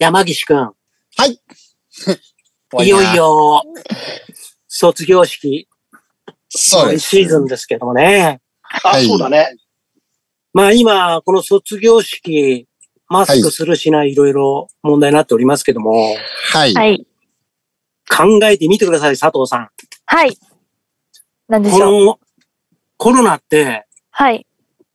山岸くん。はい。いよい。よ、卒業式、そうです。シーズンですけどもね。あ、はいそうだね。まあ今、この卒業式、マスクするしないいろいろ問題になっておりますけども、はい。はい。考えてみてください、佐藤さん。はい。なんでしこょう。のコロナってはい。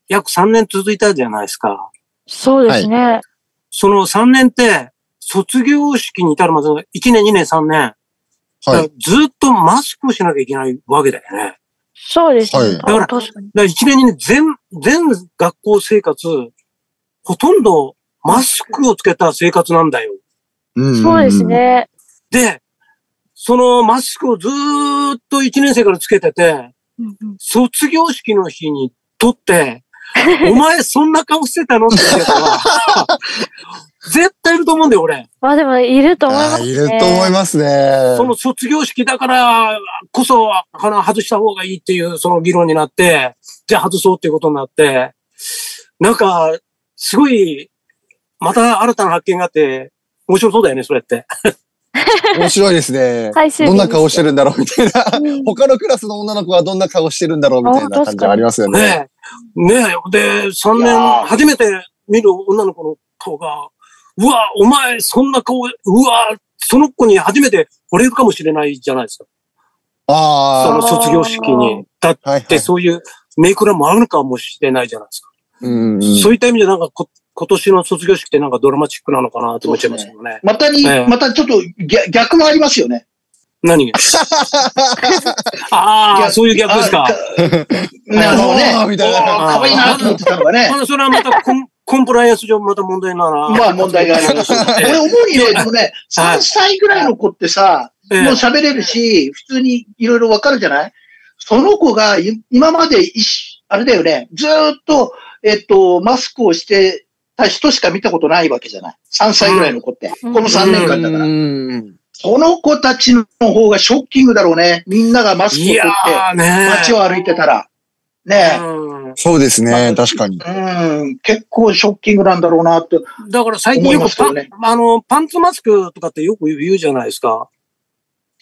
約3年続いたじゃないですか。そうですね。その3年って、卒業式に至るまでの1年、2年、3年、はい。ずっとマスクをしなきゃいけないわけだよね。そうですね。はいだから確かに。だから1年、2年、全、全学校生活、ほとんどマスクをつけた生活なんだよ。うんそうです。ね。で、そのマスクをずーっと1年生からつけてて、うんうん卒業式の日に撮って、お前そんな顔してたの？って言う人は、絶対いると思うんだよ、俺。まあでも、いると思いますね。いると思いますね。その卒業式だからこそ、鼻外した方がいいっていうその議論になって、じゃあ外そうっていうことになって、なんか、すごい、また新たな発見があって、面白そうだよね、それって。面白いですね。どんな顔してるんだろうみたいな。うん他のクラスの女の子はどんな顔してるんだろうみたいな感じはありますよね。ねえ。ねえ。で、3年初めて見る女の子の顔が、うわ、お前、そんな顔、うわ、その子に初めて惚れるかもしれないじゃないですか。そあの卒業式に。だって、い。そういうメイクラもあるかもしれないじゃないですか。うんうん。そういった意味でなんかこ、今年の卒業式ってなんかドラマチックなのかなと思っちゃいますけどね。またに、ええまたちょっと逆逆もありますよね。何？が ああ、逆そういう逆ですか。あか ねあのね、おーみたいいなと思ってたのがねそれはまたコンプライアンス上また問題なら。まあ問題があります。俺思うにね、でもね、3歳ぐらいの子ってさ、ええもう喋れるし、普通にいろいろわかるじゃない？その子がい今までいし、あれだよね、ずーっと、えっと、マスクをしてた人しか見たことないわけじゃない？3歳ぐらいの子って。うんこの3年間だから。うんその子たちの方がショッキングだろうね。みんながマスクを取って街を歩いてたら。ねうんそうですね。確かに。え。うん。結構ショッキングなんだろうなって。だから最近よくパねあの、パンツマスクとかってよく言うじゃないですか。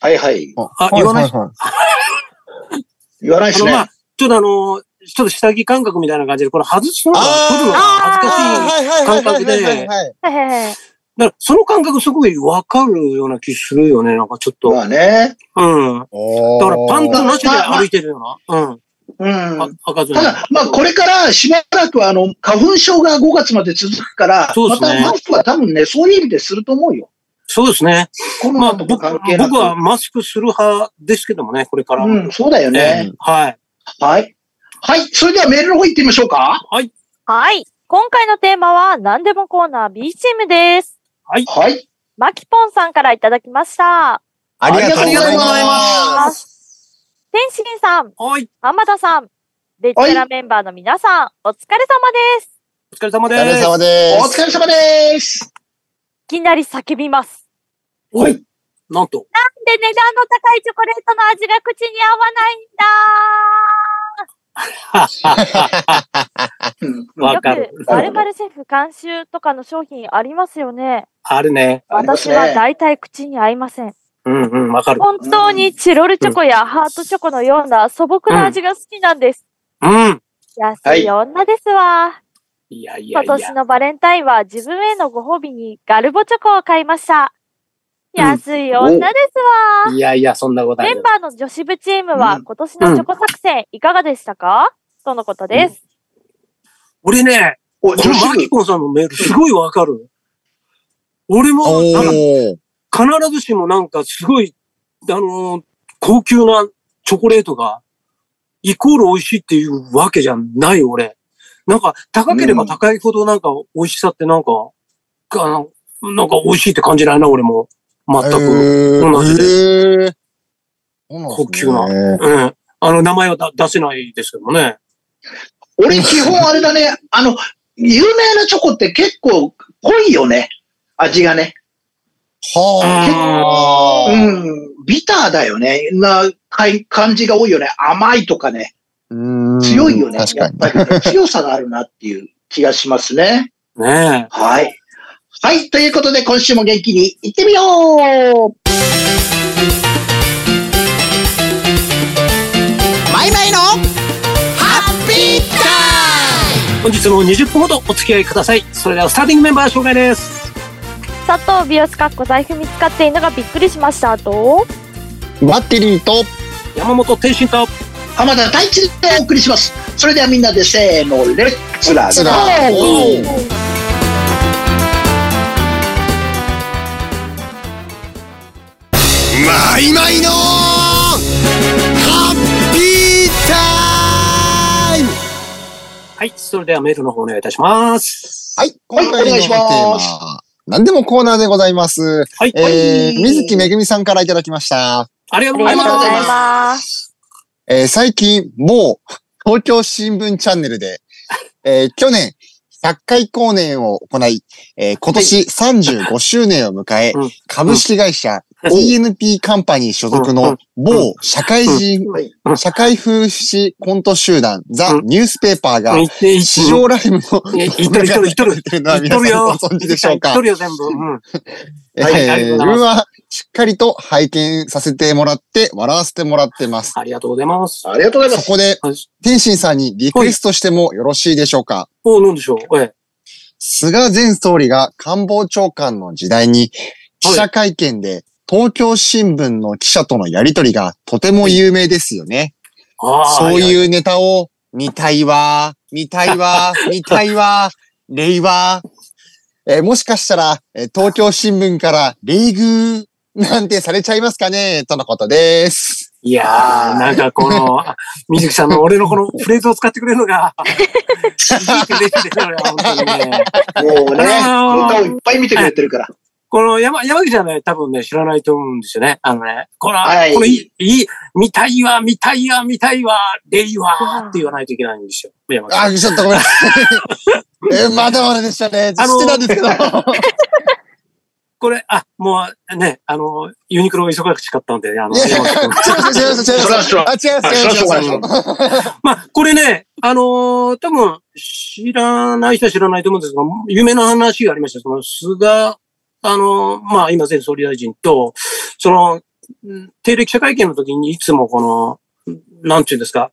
はいはい。あ言わない？はいはい言わないですあの、まねあ。、ちょっとあの、ちょっと下着感覚みたいな感じで、これ外すのが、取るのが恥ずかしい。はいはいはいはいはいはいはい。はいはいはい。だからその感覚すごいわかるような気するよね、なんかちょっと。まあね。うん。だからパンツなしで歩いてるような。うん。うん。かずにた。だ、まあ、これからしばらくあの、花粉症が5月まで続くから、そうですねまたマスクは多分ね、そういう意味ですると思うよ。そうですね。コロナとかまあ僕はマスクする派ですけどもね、これから。うん、そうだよね。はい。はい。はい。それではメールの方行ってみましょうか。はい。今回のテーマは、何でもコーナー B チームです。はい。マキポンさんからいただきました。ありがとうござい。ます天心さん、はい。浜田さん、ベテランメンバーの皆さん、お疲れ様です。お疲れ様お疲れです。様でおす。疲れ様です。いきなり叫びます。はい。なんと。で、値段の高いチョコレートの味が口に合わないんだうん わかる。よく、〇〇シェフ監修とかの商品ありますよね。あるね。私は大体口に合いません。うんうん、わかる。本当にチロルチョコやハートチョコのような素朴な味が好きなんです。うん。安い女ですわ。いやいやいや今年。のバレンタインは自分へのご褒美にガルボチョコを買いました。うん安い女ですわ。いやいや、そんなことないメン。バーの女子部チームはうん今年のチョコ作戦いかがでしたか？とのことです。俺ね、お、この女子部マキ。コンさんのメールすごいわかる。俺も。必ずしもなんかすごい、あのー高級なチョコレートが、イコール美味しいっていうわけじゃない俺。なんか、高ければ高いほどなんか美味しさってなんか、あのなんか美味しいって感じないな、俺も。全く。えー同じでえー高級なうん。あの、名前はだ出せないですけどもね。俺基本あれだね。あの、有名なチョコって結構濃いよね。味がね。はあ。うん。ビターだよね。な、かい感じが多いよね。甘いとかね。うん強いよね。確かに。やっぱりね、強さがあるなっていう気がしますね。ねはい。はい。ということで、今週も元気に行ってみようマイマイのハッピータ本日も20分ほどお付き合いください。それではスターティングメンバー紹介です。佐藤美容師かっこ財布見つかっているのがびっくりしました。と、バッテリーと、山本天心と、浜田太一でお送りします。それではみんなでせーの、レッツラゴーイマイマイのハッピータイム。はい。それではメールの方お願いいたします。はい、今回のお願いしテーます。マ、何でもコーナーでございます。はい。えー、水木めぐみさんからいただきました。ありがとうありがとうございます。ます。えー最近、某東京新聞チャンネルで、えー去年、100回公演を行い、えー今年35周年を迎え、うん株式会社うん TNP カンパニー所属の某社会人、はい。社会風刺コント集団、ザ・うん。ニュースペーパーが市場ライブのい言っとる言っ。てるのは。皆さんご存知でしょうか言っとるよ、全部。うん。え自分はしっかりと拝見させてもらって、笑わせてもらってます。ありがとうございます。ありがとうございます。そこではい、天心さんにリクエストしてもよろしいでしょうかおう、なんでしょう。ええ。菅前総理が官房長官の時代に、記者会見で東京新聞の記者とのやりとりがとても有名ですよね。ああ。そうう。いうネタを見たいわ、見たいわ、見たいわ、令和。えーもしかしたら、えー東京新聞から、礼遇なんてされちゃいますかね？とのことです。いやー、なんかこの、あ 水木さんの俺のこのフレーズを使ってくれるのが、すごく嬉しいですよね、本当にね。もうね、ネあのータをいっぱい見てくれてるから。この山、山口はね、多分ね、知らないと思うんですよね。あのね、この、はいこのいい、いい、見たいわ、見たいわ、見たいわ、レイわって言わないといけないんですよ。山口さんあ、ちょっとごめんなさい。えーまだまだでしたね。知あのってたんですけど。これ、あ、もうね、あの、ユニクロ忙しかったんで、あの、違います、違います、違います。知らんあ、違います、違います。まあ、これね、あのー多分、知らない人は知らないと思うんですけど、有名な話がありました。その、菅、あのーまあ、今前総理大臣と、その、ん定例記者会見の時にいつもこの、なんていうんですか、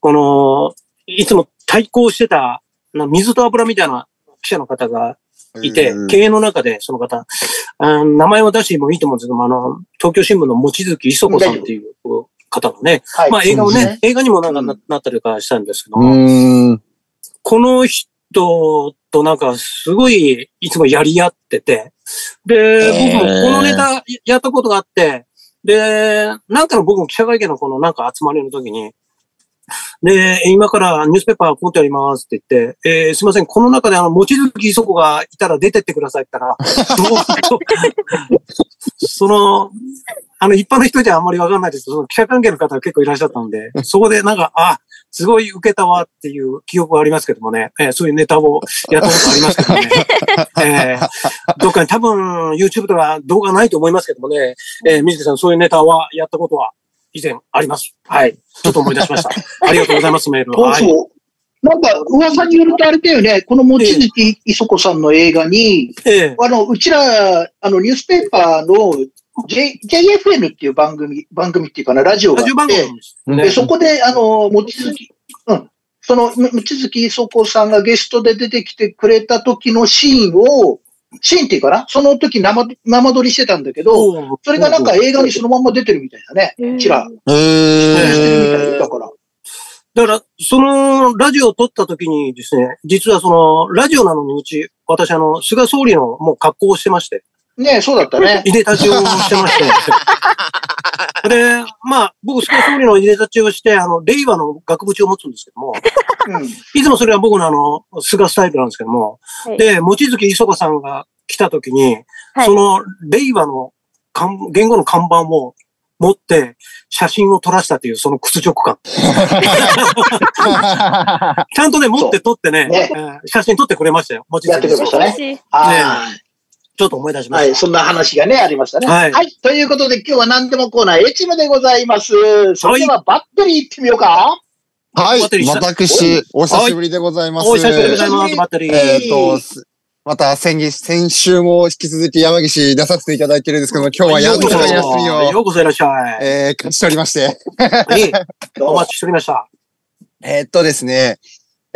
この、いつも対抗してた、な水と油みたいな記者の方がいてうん、経営の中でその方、あ名前を出してもいいと思うんですけども、あの、東京新聞の望月磯子さんっていう方がね、はい。まあ映画もそうですね、映画にもなんかななったりとかしたんですけどうも。この人となんかすごいいつもやり合ってて、で、えー僕もこのネタやったことがあって、で、なんかの僕も記者会見のこのなんか集まりの時に、で、今からニュースペーパーコントやりますって言って、えーすいません、この中であの、望月磯子がいたら出てってくださいって言ったら、どうその、あの、一般の人じゃあんまりわかんないですけど、その記者関係の方が結構いらっしゃったので、そこでなんか、あ、すごい受けたわっていう記憶はありますけどもね、えーそういうネタをやったことありますけどね。えーどっかに多分 YouTube とか動画ないと思いますけどもね、えー水木さんそういうネタはやったことは以前あります。はい。ちょっと思い出しました。ありがとうございます、メール。はい。そうそう。なんか、噂によるとあれだよね、この望月磯子さんの映画に、ええあの、うちら、あの、ニュースペーパーの J、JFN っていう番組、番組っていうかな、ラジオがあラジオ番組って、でね。そこで、あの、望月、うん、その、望月磯子さんがゲストで出てきてくれた時のシーンを、シーンっていうかな、その時生、生撮りしてたんだけど、それがなんか映画にそのまんま出てるみたいだね。うちら、へしてるみたいーだから。だから、そのラジオを撮った時にですね、実はその、ラジオなのにうち、私あの、菅総理のもう格好をしてまして、ねそうだったね。いでたちをしてまして。で、まあ、僕、菅総理のいでたちをして、あの、令和の学部長を持つんですけども、うん。いつもそれは僕のあの、菅スタイルなんですけども、はいで、望月磯子さんが来た時に、はいその、令和の看言語の看板を持って、写真を撮らせたという、その屈辱感。ちゃんとね、持って撮ってね、ねえー写真撮ってくれましたよ。望月やってくれましたね嬉しいはい。ちょっと思い出しまはい、した。そんな話がね、ありましたね。はいということで、今日は何でもコーナー、エチムでございます。それでは、バッテリー行ってみようか。はいバッテリー。私、お久しぶりでございます。お久しぶりでございます、バッテリー。えっと、すまた先月、先週も引き続き山岸出させていただいてるんですけども、今日はやっと休みを、ようこそいらっしゃい。えー、勝ち取りまして。はいお待ちしておりました。えーっとですね、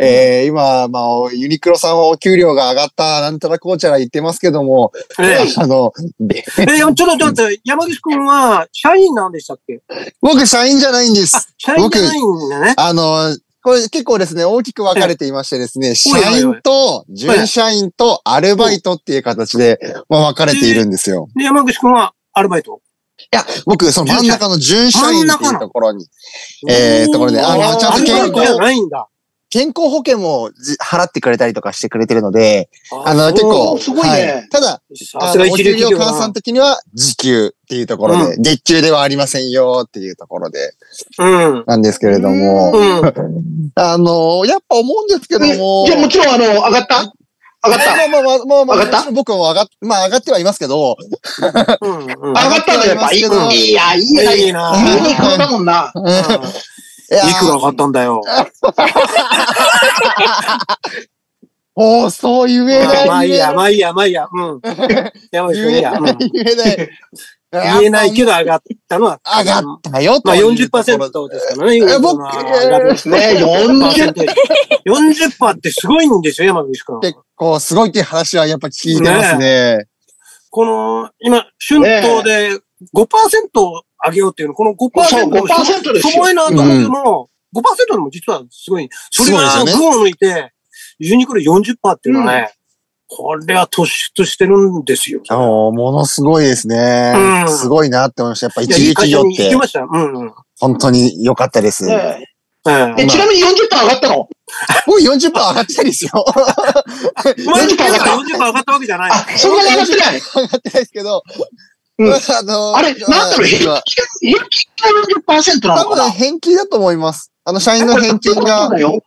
えー、今、まあ、ユニクロさんはお給料が上がった、なんたらこうちゃら言ってますけども、えあの、でえ、ちょっとちょっと、山岸くんは、社員なんでしたっけ？僕社員じゃないんです。あ。、社員じゃないんだね。あの、これ結構ですね、大きく分かれていましてですね、社員と準社員とアルバイトっていう形で、まあ、分かれているんですよ。で、山岸くんはアルバイト？いや、僕、その真ん中の準社員っていうところに、えーところであのちゃんと健康健康保険もじ払ってくれたりとかしてくれてるので、あの、結構、すごいねはただ、あの、お給料換算的には時給っていうところで、う月給ではありませんよっていうところで、うん。なんですけれども、うん。あの、やっぱ思うんですけどえも、じゃあもちろん、あの、上がった？上がった？まあまあまあまあまあ、上がった？僕も上がっ、まあ上がってはいますけど、うん。うん。上がったんだよ、やっぱ。いいいや、いいな、いいいいなな。ユニクロだもんな。うんいくら上がったんだよ。おーそう言えない。まあいいや、まあいいや、まあいいや。うん。山岸くんいいや。うん言えない。言えない。言えないけど上がったのは。上がったよとまあいうところ。40%ですからね。え僕上がるね、40。40%ってすごいんですよ、山岸くん。結構すごいっていう話はやっぱ聞いてますね。この、今、春闘で5%上げようっていうの、この5%そう、5%ですよすごい。なと思うけども、5%でも実はすごい。それが群を抜いて、ユニクロ40%っていうのはね、これは突出してるんですよ。ものすごいですね。うんすごいなって思いました。やっぱ一流企業っいい会社に行てきましたよ。うんうん。本当に良かったです。ねええ、ちなみに40%上がったの？僕40%上がってないですよ。え。まあ、40%上がったわけじゃない。あ、そんなに上がってない。上がってないですけど、うん あのあれ、なんだろう、平ま均、平均が40%なのかな返金だと思います。あの、社員の返金がだ。よ。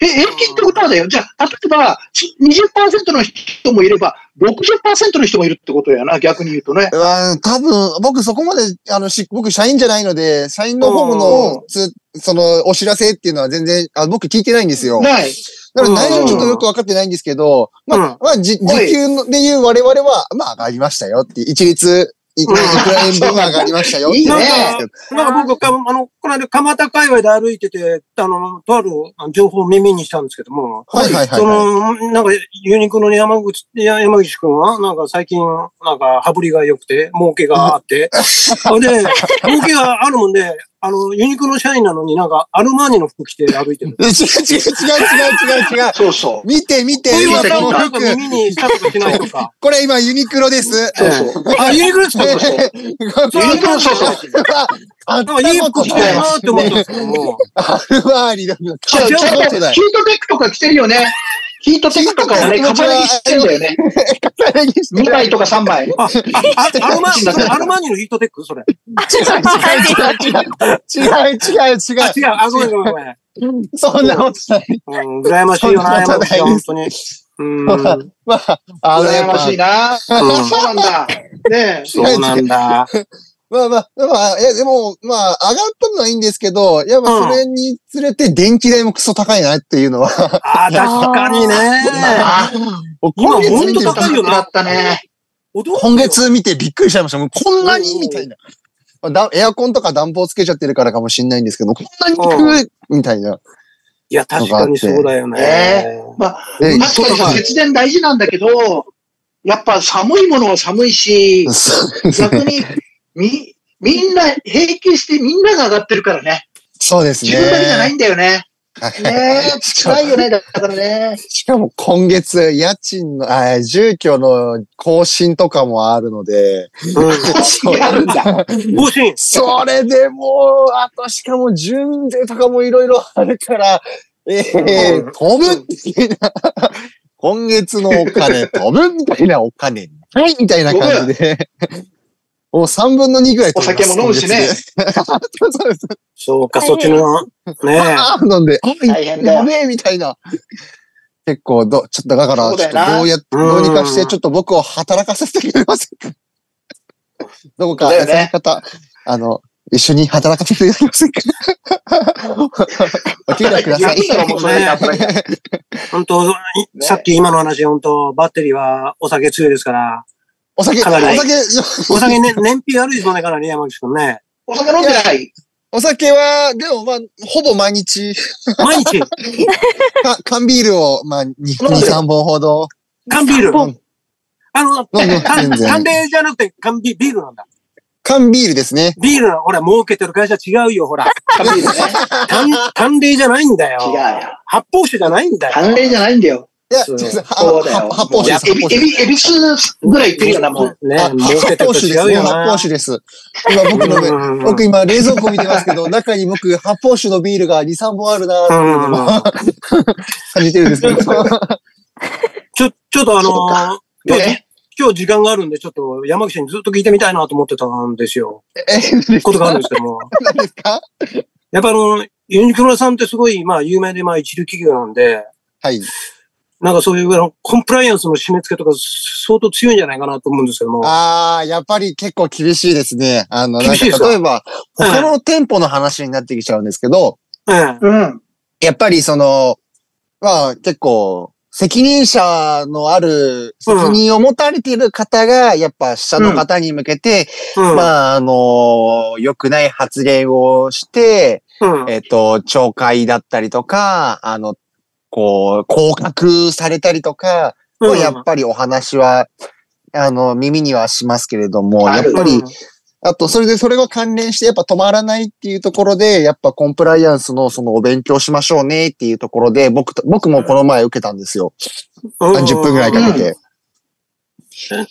え、平均ってことはだよ。じゃあ、例えば、ち20%の人もいれば、60%の人もいるってことやな、逆に言うとね。うん多分、僕そこまで、あの、し、僕社員じゃないので、社員の方の、つ、その、お知らせっていうのは全然、あ僕聞いてないんですよ。ない。なので内容ちょっとよくわかってないんですけど、まうん。あ、まあ、じ、時給ので言う我々は、まあ、上がりましたよって、一律、いいくうん。ら円分は上がりましたよっていいね なんか僕、かあの、この間、蒲田界隈で歩いてて、あの、とある情報を耳にしたんですけども、はいはいはいその、なんか、ユニクロの山口、山岸くんは、なんか最近、なんか、羽振りが良くて、儲けがあって、で、儲けがあるもんで、あの、ユニクロ社員なのになんか、アルマーニの服着て歩いてる。え 違う違う違う違う違う違う。そうそう。見て見て、今この服。耳にしたとかしないとか。これ今ユニクロです。そうそう。あ、ユニクロですか？ユニクロそうそう。なんかいい服着てるなって思ったんですけども。アルバーリの。ちゃんとヒートテックとか着てるよね。ヒートテックとかをね、重ね着してんだよね。2枚とか3枚。あ、あ、あアルマそれアルマーニのヒートテックそれ。違う違う違う違う違う違う違うあ、違う。あ、ごめんごめんごめん。そんなことない。うん、羨ましいよな、山口は本当に。うん。まあ、羨ましいな。そうなんだ。ねえ。そうなんだ。まあまあ、まあ、いや、でも、まあ、上がったのはいいんですけど、やっぱそれにつれて電気代もクソ高いなっていうのは、あー、確かにね。あ今今月見てほんと高いよなだったね。今月見てびっくりしちゃいました。もうこんなに？みたいな。だエアコンとか暖房つけちゃってるからかもしれないんですけど、こんなに低い？みたいな。いや、確かにそうだよねね。まあ、え確かに節電大事なんだけど、やっぱ寒いものは寒いし、逆に、み、みんな平均してみんなが上がってるからね。そうですね。自分だけじゃないんだよね。はいねえ、辛いよね。だからね。しかも今月、家賃の、あ住居の更新とかもあるので、うん。やるんだ。更新。それでもう、あとしかも準税とかもいろいろあるから、ええうん飛ぶみたいな。今月のお金飛ぶみたいなお金ないみたいな感じで。もう3分の2ぐらいお酒も飲むしね。そうか、そっちの、ねあー飲んで、あ、やべえみたいな。結構ど、ちょっとだから、ちょっとそうだよなどうや、どうにかして、ちょっと僕を働かせてくれませんか？どこか、そうだよね。優しい方、あの、一緒に働かせていただきませんか？お給料ください。本当、いさっき今の話、本当バッテリーはお酒強いですから、お酒、お酒、お酒ね、燃費悪いですもんね、かなり山口くんね。お酒飲んでないお酒は、でもまあ、ほぼ毎日、毎日、か缶ビールを、まあ、2、2 3本ほど。缶ビール？うんあの、缶冷じゃなくて缶ビビールなんだ。缶ビールですね。ビールな、ほら、儲けてる会社違うよ、ほら。缶ビールね。単、単冷じゃないんだよ。違うよ。発泡酒じゃないんだよ。単麗じゃないんだよ。いや、そう発泡酒です。エビ、エビ、エビスぐらいいってるよな、もう。ね、発泡酒です発な。泡酒です。今僕の僕今冷蔵庫見てますけど、中に僕発泡酒のビールが2、3本あるなーって 感じてるんですけど。ちょ、ちょっとあの今日、ね今日時間があるんで、ちょっと山口にずっと聞いてみたいなと思ってたんですよ。え、ことがあるんですけども。何ですか？やっぱあの、ユニクロさんってすごい、まあ、有名で、まあ、一流企業なんで、はい。なんかそういうあのコンプライアンスの締め付けとか相当強いんじゃないかなと思うんですけども。ああ、やっぱり結構厳しいですね。あの、なんか厳しいですか例えば、他の店舗の話になってきちゃうんですけど。やっぱりその、まあ結構、責任者のある、責任を持たれている方が、やっぱ下の方に向けて、うん。まあ、あの、良くない発言をして、うん。えっと、懲戒だったりとか、あの、こう、降格されたりとか、うん。やっぱりお話は、あの、耳にはしますけれども、やっぱり、あと、それで、それが関連して、やっぱ止まらないっていうところで、やっぱコンプライアンスのそのお勉強しましょうねっていうところで、僕と、僕もこの前受けたんですよ。うん、30分ぐらいかけて。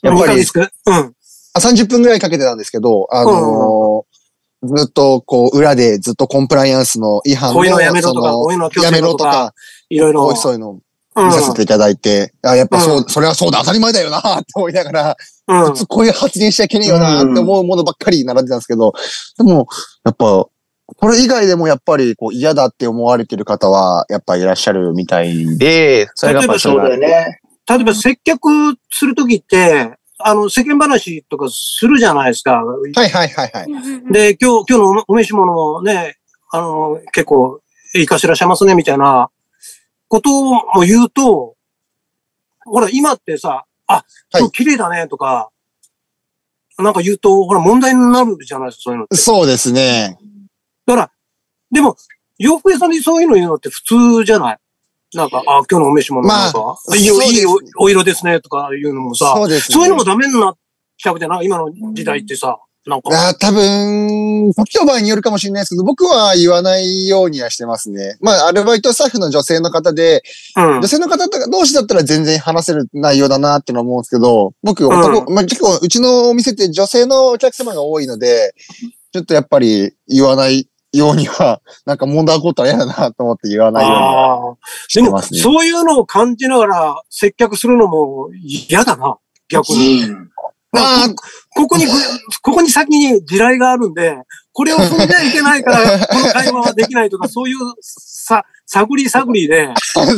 やっぱりり、うん。あ、30分ぐらいかけてたんですけど、あのーずっと、こう、裏でずっとコンプライアンスの違反の、こういうのやめろとか、こういうのやめろとか、いろいろ。そういうの見させていただいて、あ、やっぱそう、うんそれはそうだ、当たり前だよなって思いながら、うん普通こういう発言しちゃいけねえよなって思うものばっかり並んでたんですけど、でも、やっぱ、これ以外でもやっぱりこう嫌だって思われてる方は、やっぱいらっしゃるみたいで、それがやっぱそうだよね。例えば接客するときって、あの、世間話とかするじゃないですか。はいはいはいはい。で、今日、今日のお召し物もね、あの、結構、いいかしらっしゃいますね、みたいなことを言うと、ほら、今ってさ、あ、はい今日綺麗だね、とか、なんか言うと、ほら、問題になるじゃないですか、そういうのって。そうですね。だから、でも、洋服屋さんにそういうの言うのって普通じゃない？なんか、あ、今日のお召し物なんか、まあいいよそうですいいおお色ですね、とか言うのもさ、そうですね。そういうのもダメになっちゃうじゃない？今の時代ってさ、なんか。あー多分、時と場合によるかもしれないですけど、僕は言わないようにはしてますね。まあ、アルバイトスタッフの女性の方で、うん女。性の方とか同士だったら全然話せる内容だなってのは思うんですけど、僕男、まあ結構うちのお店って女性のお客様が多いので、ちょっとやっぱり言わないようには、なんか問題起こったら嫌だなと思って言わないようにしてますね。そういうのを感じながら接客するのも嫌だな、逆に。うん。まあ、ここにぐ、ここに先に地雷があるんで、これを踏んじゃいけないから、この会話はできないとか、そういうさ、探り探りで、探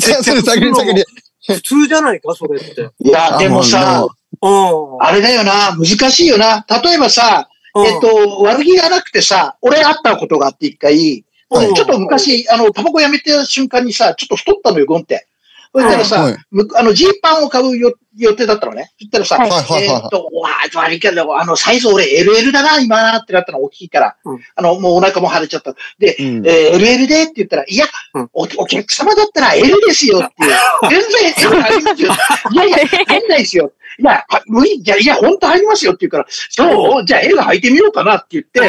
り探り。普通じゃないか、それって。いや、でもさ、うん。あれだよな、難しいよな。例えばさ、うんえっ、と、悪気がなくてさ、俺会ったことがあって一回、はいちょっと昔、あの、タバコやめた瞬間にさ、ちょっと太ったのよ、ゴンって。そしたらさ、はい。むあの、ジーパンを買うよ予定だったのね。そしたらさ、はい。えっ、と、わあ、悪いけど、あの、サイズ俺 LL だな、今。なってなったの大きいから。うん。あの、もうお腹も腫れちゃった。で、うん。えー LL でって言ったら、いや、うん。お、お客様だったら L ですよ。っていう。全然 L 入りますよ。いやいや、入んないですよ。いや、は無理、いや、いや、本当入りますよって言うから、そう、じゃあ L 履いてみようかなって言って、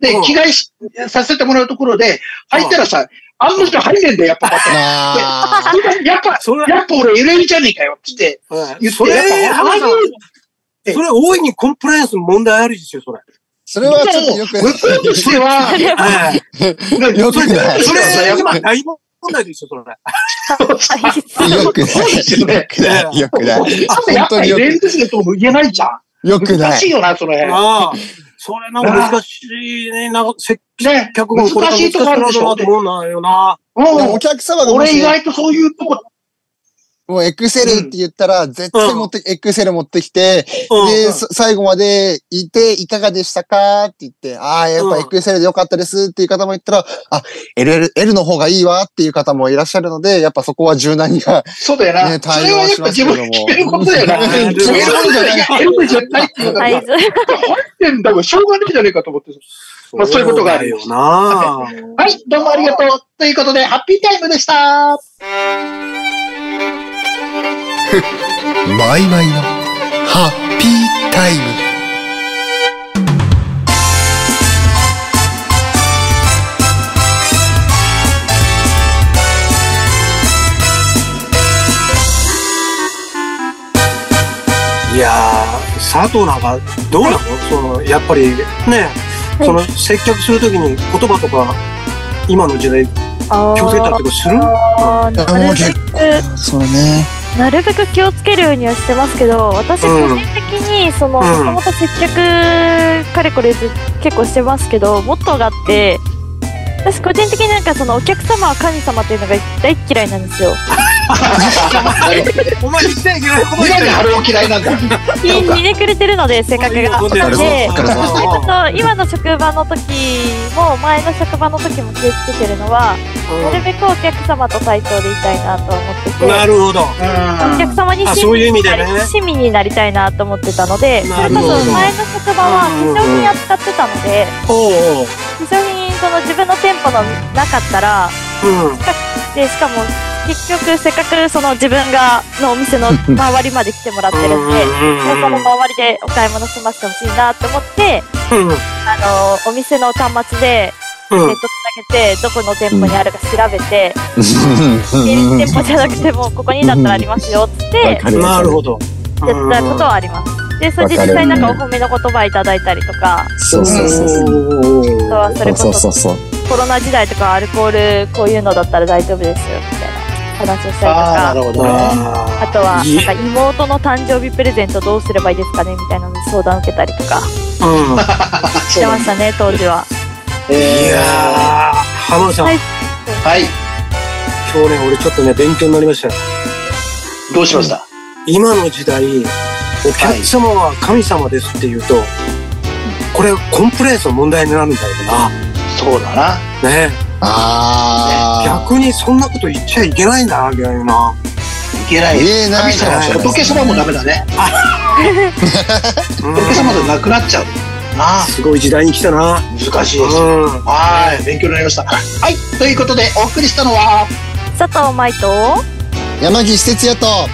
で、着替えしさせてもらうところで、履いたらさ、案の定入んねんだよ、やっぱ。あでやっぱ、それ、やっぱ俺 LL じゃねえかよって言って、言って、それ、やっぱ、ああいうえそれ大いにコンプライアンス問題あるですよ、それ。それはちょっとよく向こうとしては、ええよくない。それ、やっぱ今大問題ですよ、それ。よくない。よくない。よくない。あとやっぱ本当によく LL ですねとも言えないじゃん。よくない難しい。よな、その辺。ああ、それなんか難しいね。なんか、接ね。客もこれから難しくなるなと思うんだよな。うおん。客様が俺意外とそういうとこ、もうエクセルって言ったら、絶対持って、エクセル持ってきて、うんで、そ最後までいて、いかがでしたかって言って、ああ、やっぱエクセルでよかったですっていう方も言ったら、あ、L、L の方がいいわっていう方もいらっしゃるので、やっぱそこは柔軟には、そうだよな。ねそれはやっぱ自分で決めることだよな。対応決めることじゃない。やるじゃないっていうのがはい入ってんだもん、しょうがないじゃねえかと思って。まあそういうことがあるよな。はい、どうもありがとう。ということで、ハッピータイムでした。マイマイのハッピータイム。いやー、佐藤なんか、どうなの？その、やっぱり、ね、その、接客するときに言葉とか、今の時代、あー気をつけたりする？あう結べく、そうね。なるべく気をつけるようにはしてますけど、私個うん人的に、その、うん。もともと接客、かれこれず結構してますけど、モットーがあって、私個人的になんかそのお客様は神様っていうのが大っ嫌いなんですよ。お前言っちゃいけないこと未来に春を嫌いなんだ。ひひねくれてるので、性格が。なんで、ちょっと今の職場の時も、前の職場の時も気をつけてるのは、なるべくお客様と対等でいたいなと思ってて、なるほど。お客様に親身になり親身になりたいなと思ってたので、それこそ前の職場は化粧品扱ってたので。化粧品その自分の店舗のなかったら、うん。で、しかも結局せっかくその自分がのお店の周りまで来てもらってるんで、もうその周りでお買い物済ませてほしいなと思って、うん。あの、お店の端末でうん。ネットつなげて、どこの店舗にあるか調べて、店舗じゃなくてもここにだったらありますよっつって、なるほど。やったことはあります。で、それで実際なんかお褒めの言葉いただいたりとか、そうそうそうそう。あとはそれそうこそそうそう。コロナ時代とかアルコールこういうのだったら大丈夫ですよ話をしたりとか。ほどね。ああとは、いなんか妹の誕生日プレゼントどうすればいいですかねみたいなのに相談受けたりとかーうん。してましたね、当時は。いえやー、浜田さん、はいーはい。今日ね、俺ちょっとね、勉強になりましたよ。どうしました？今の時代、お客様は神様ですって言うと、これコンプレインスの問題になるんだよそうだな。な。ねああ。逆にそんなこと言っちゃいけないんだな、みたいな。いけない。言えない神様、じゃない仏様もダメだね。う ん仏様じゃなくなっちゃう。なあ、すごい時代に来たな。難しいです。うん。はい、勉強になりました。はい、ということで、お送りしたのは、佐藤舞と、山岸哲也と、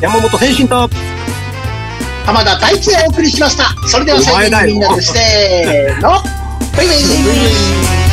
山本精神と、浜田大地でお送りしました。それでは最後にみんなでせーの、バイバイ